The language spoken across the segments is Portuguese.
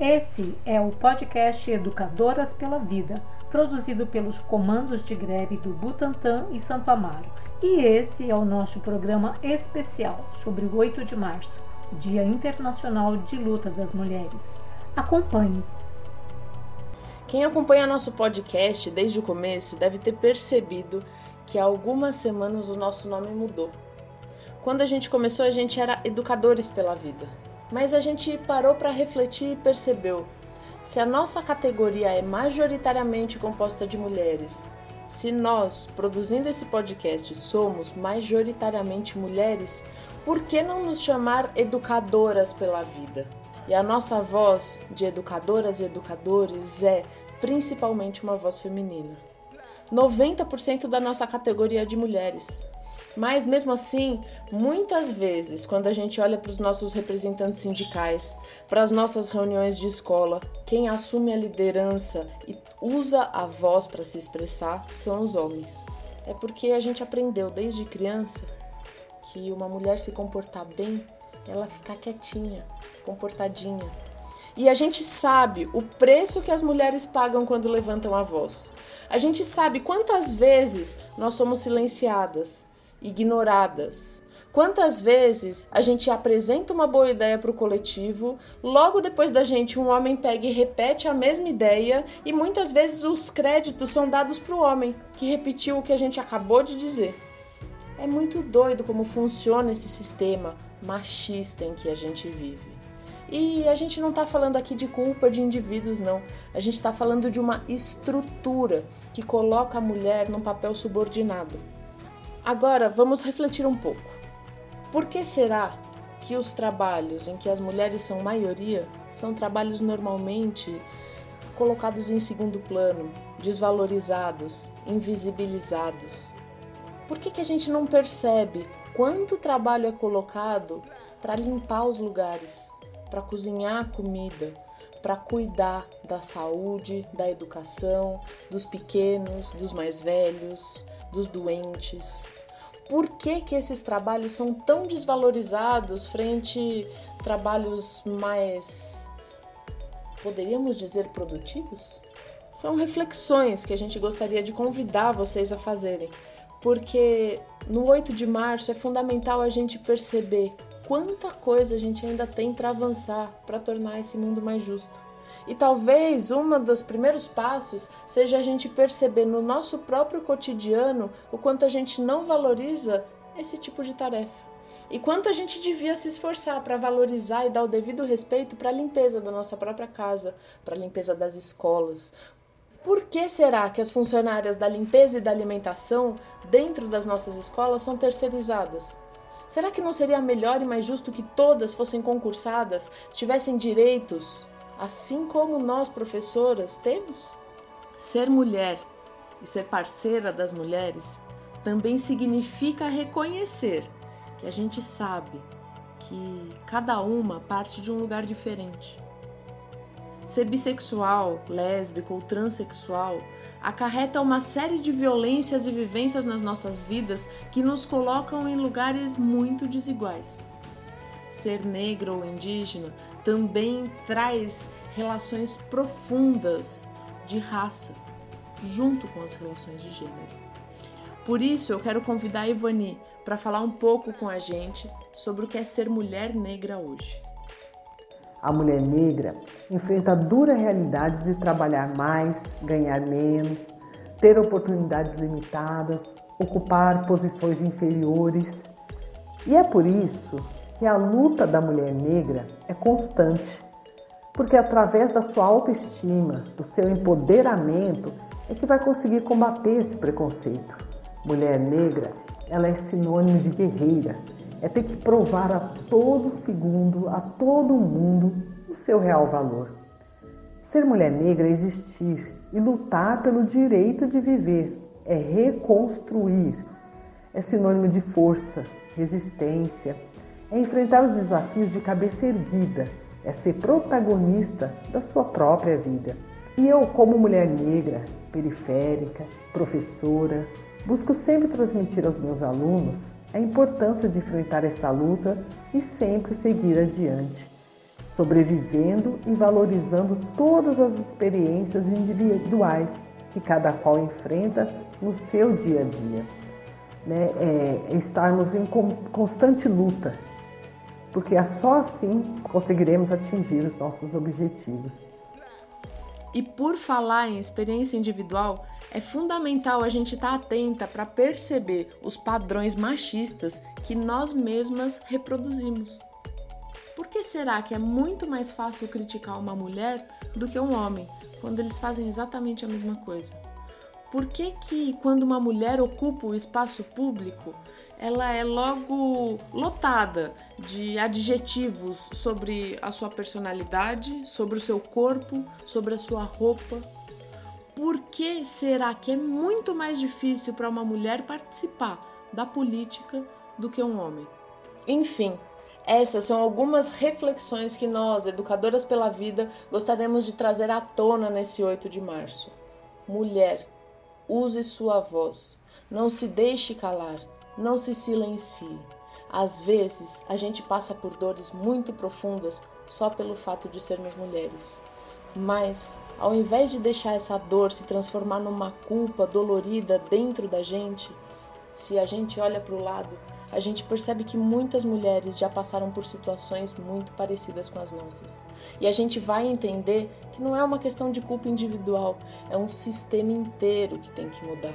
Esse é o podcast Educadoras pela Vida, produzido pelos comandos de greve do Butantã e Santo Amaro. E esse é o nosso programa especial sobre o 8 de março, Dia Internacional de Luta das Mulheres. Acompanhe. Quem acompanha nosso podcast desde o começo deve ter percebido que há algumas semanas o nosso nome mudou. Quando a gente começou, a gente era Educadores pela Vida. Mas a gente parou para refletir e percebeu: se a nossa categoria é majoritariamente composta de mulheres, se nós, produzindo esse podcast, somos majoritariamente mulheres, por que não nos chamar educadoras pela vida? E a nossa voz de educadoras e educadores é principalmente uma voz feminina. 90% da nossa categoria é de mulheres. Mas mesmo assim, muitas vezes, quando a gente olha para os nossos representantes sindicais, para as nossas reuniões de escola, quem assume a liderança e usa a voz para se expressar são os homens. É porque a gente aprendeu desde criança que uma mulher se comportar bem, ela ficar quietinha, comportadinha. E a gente sabe o preço que as mulheres pagam quando levantam a voz. A gente sabe quantas vezes nós somos silenciadas, ignoradas. Quantas vezes a gente apresenta uma boa ideia para o coletivo, logo depois da gente um homem pega e repete a mesma ideia e muitas vezes os créditos são dados para o homem que repetiu o que a gente acabou de dizer. É muito doido como funciona esse sistema machista em que a gente vive. E a gente não está falando aqui de culpa de indivíduos, não. A gente está falando de uma estrutura que coloca a mulher num papel subordinado. Agora vamos refletir um pouco. Por que será que os trabalhos em que as mulheres são maioria são trabalhos normalmente colocados em segundo plano, desvalorizados, invisibilizados? Por que, que a gente não percebe quanto trabalho é colocado para limpar os lugares, para cozinhar a comida, para cuidar da saúde, da educação, dos pequenos, dos mais velhos, dos doentes. Por que, que esses trabalhos são tão desvalorizados frente a trabalhos mais, poderíamos dizer, produtivos? São reflexões que a gente gostaria de convidar vocês a fazerem, porque no 8 de março é fundamental a gente perceber quanta coisa a gente ainda tem para avançar para tornar esse mundo mais justo. E talvez um dos primeiros passos seja a gente perceber no nosso próprio cotidiano o quanto a gente não valoriza esse tipo de tarefa. E quanto a gente devia se esforçar para valorizar e dar o devido respeito para a limpeza da nossa própria casa, para a limpeza das escolas. Por que será que as funcionárias da limpeza e da alimentação dentro das nossas escolas são terceirizadas? Será que não seria melhor e mais justo que todas fossem concursadas, tivessem direitos, assim como nós professoras temos? Ser mulher e ser parceira das mulheres também significa reconhecer que a gente sabe que cada uma parte de um lugar diferente. Ser bissexual, lésbico ou transexual acarreta uma série de violências e vivências nas nossas vidas que nos colocam em lugares muito desiguais ser negro ou indígena também traz relações profundas de raça, junto com as relações de gênero. Por isso, eu quero convidar a Ivani para falar um pouco com a gente sobre o que é ser mulher negra hoje. A mulher negra enfrenta a dura realidade de trabalhar mais, ganhar menos, ter oportunidades limitadas, ocupar posições inferiores. E é por isso que a luta da mulher negra é constante, porque através da sua autoestima, do seu empoderamento, é que vai conseguir combater esse preconceito. Mulher negra, ela é sinônimo de guerreira, é ter que provar a todo segundo, a todo mundo, o seu real valor. Ser mulher negra é existir e lutar pelo direito de viver, é reconstruir, é sinônimo de força, resistência, é enfrentar os desafios de cabeça erguida, é ser protagonista da sua própria vida. E eu, como mulher negra, periférica, professora, busco sempre transmitir aos meus alunos a importância de enfrentar essa luta e sempre seguir adiante. sobrevivendo e valorizando todas as experiências individuais que cada qual enfrenta no seu dia a dia. Né? É, estarmos em constante luta, porque é só assim conseguiremos atingir os nossos objetivos. E por falar em experiência individual, é fundamental a gente estar tá atenta para perceber os padrões machistas que nós mesmas reproduzimos. Por que será que é muito mais fácil criticar uma mulher do que um homem, quando eles fazem exatamente a mesma coisa? Por que, que quando uma mulher ocupa o espaço público, ela é logo lotada de adjetivos sobre a sua personalidade, sobre o seu corpo, sobre a sua roupa. Por que será que é muito mais difícil para uma mulher participar da política do que um homem? Enfim, essas são algumas reflexões que nós, educadoras pela vida, gostaríamos de trazer à tona nesse 8 de março. Mulher, use sua voz, não se deixe calar não se silencie. Às vezes, a gente passa por dores muito profundas só pelo fato de sermos mulheres. Mas, ao invés de deixar essa dor se transformar numa culpa dolorida dentro da gente, se a gente olha para o lado, a gente percebe que muitas mulheres já passaram por situações muito parecidas com as nossas. E a gente vai entender que não é uma questão de culpa individual, é um sistema inteiro que tem que mudar.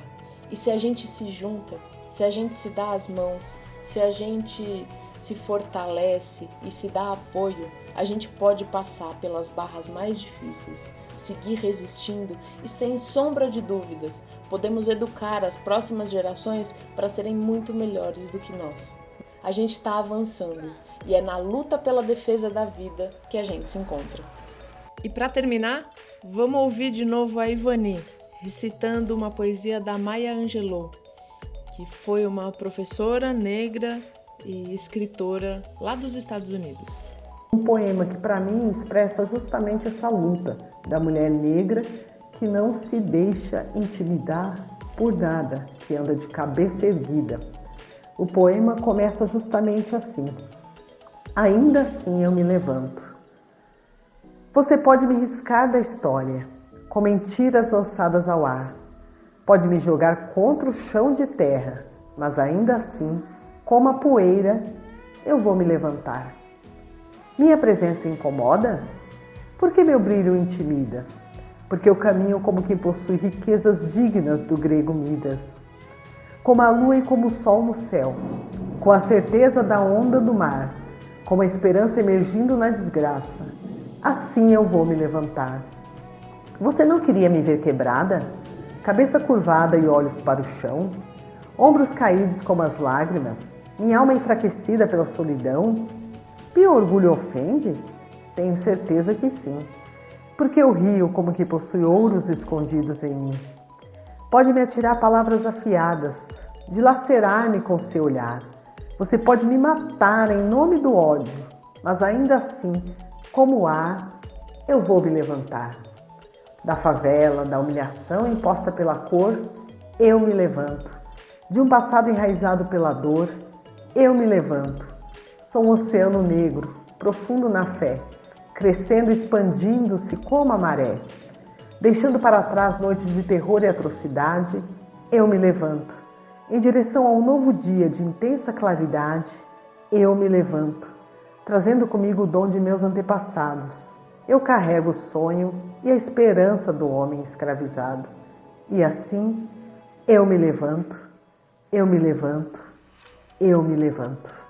E se a gente se junta, se a gente se dá as mãos, se a gente se fortalece e se dá apoio, a gente pode passar pelas barras mais difíceis, seguir resistindo e, sem sombra de dúvidas, podemos educar as próximas gerações para serem muito melhores do que nós. A gente está avançando e é na luta pela defesa da vida que a gente se encontra. E para terminar, vamos ouvir de novo a Ivani recitando uma poesia da Maya Angelou que foi uma professora negra e escritora lá dos Estados Unidos. Um poema que para mim expressa justamente essa luta da mulher negra que não se deixa intimidar por nada, que anda de cabeça erguida. O poema começa justamente assim: Ainda assim eu me levanto. Você pode me riscar da história, com mentiras lançadas ao ar Pode me jogar contra o chão de terra, mas ainda assim, como a poeira, eu vou me levantar. Minha presença incomoda? Por que meu brilho intimida? Porque eu caminho como quem possui riquezas dignas do grego Midas. Como a lua e como o sol no céu, com a certeza da onda do mar, como a esperança emergindo na desgraça, assim eu vou me levantar. Você não queria me ver quebrada? Cabeça curvada e olhos para o chão, ombros caídos como as lágrimas, minha alma enfraquecida pela solidão? Meu orgulho ofende? Tenho certeza que sim, porque eu rio como que possui ouros escondidos em mim. Pode me atirar palavras afiadas, dilacerar-me com seu olhar. Você pode me matar em nome do ódio, mas ainda assim, como há, eu vou me levantar da favela, da humilhação imposta pela cor, eu me levanto. De um passado enraizado pela dor, eu me levanto. Sou um oceano negro, profundo na fé, crescendo expandindo-se como a maré. Deixando para trás noites de terror e atrocidade, eu me levanto. Em direção ao novo dia de intensa claridade, eu me levanto, trazendo comigo o dom de meus antepassados eu carrego o sonho e a esperança do homem escravizado. E assim eu me levanto, eu me levanto, eu me levanto.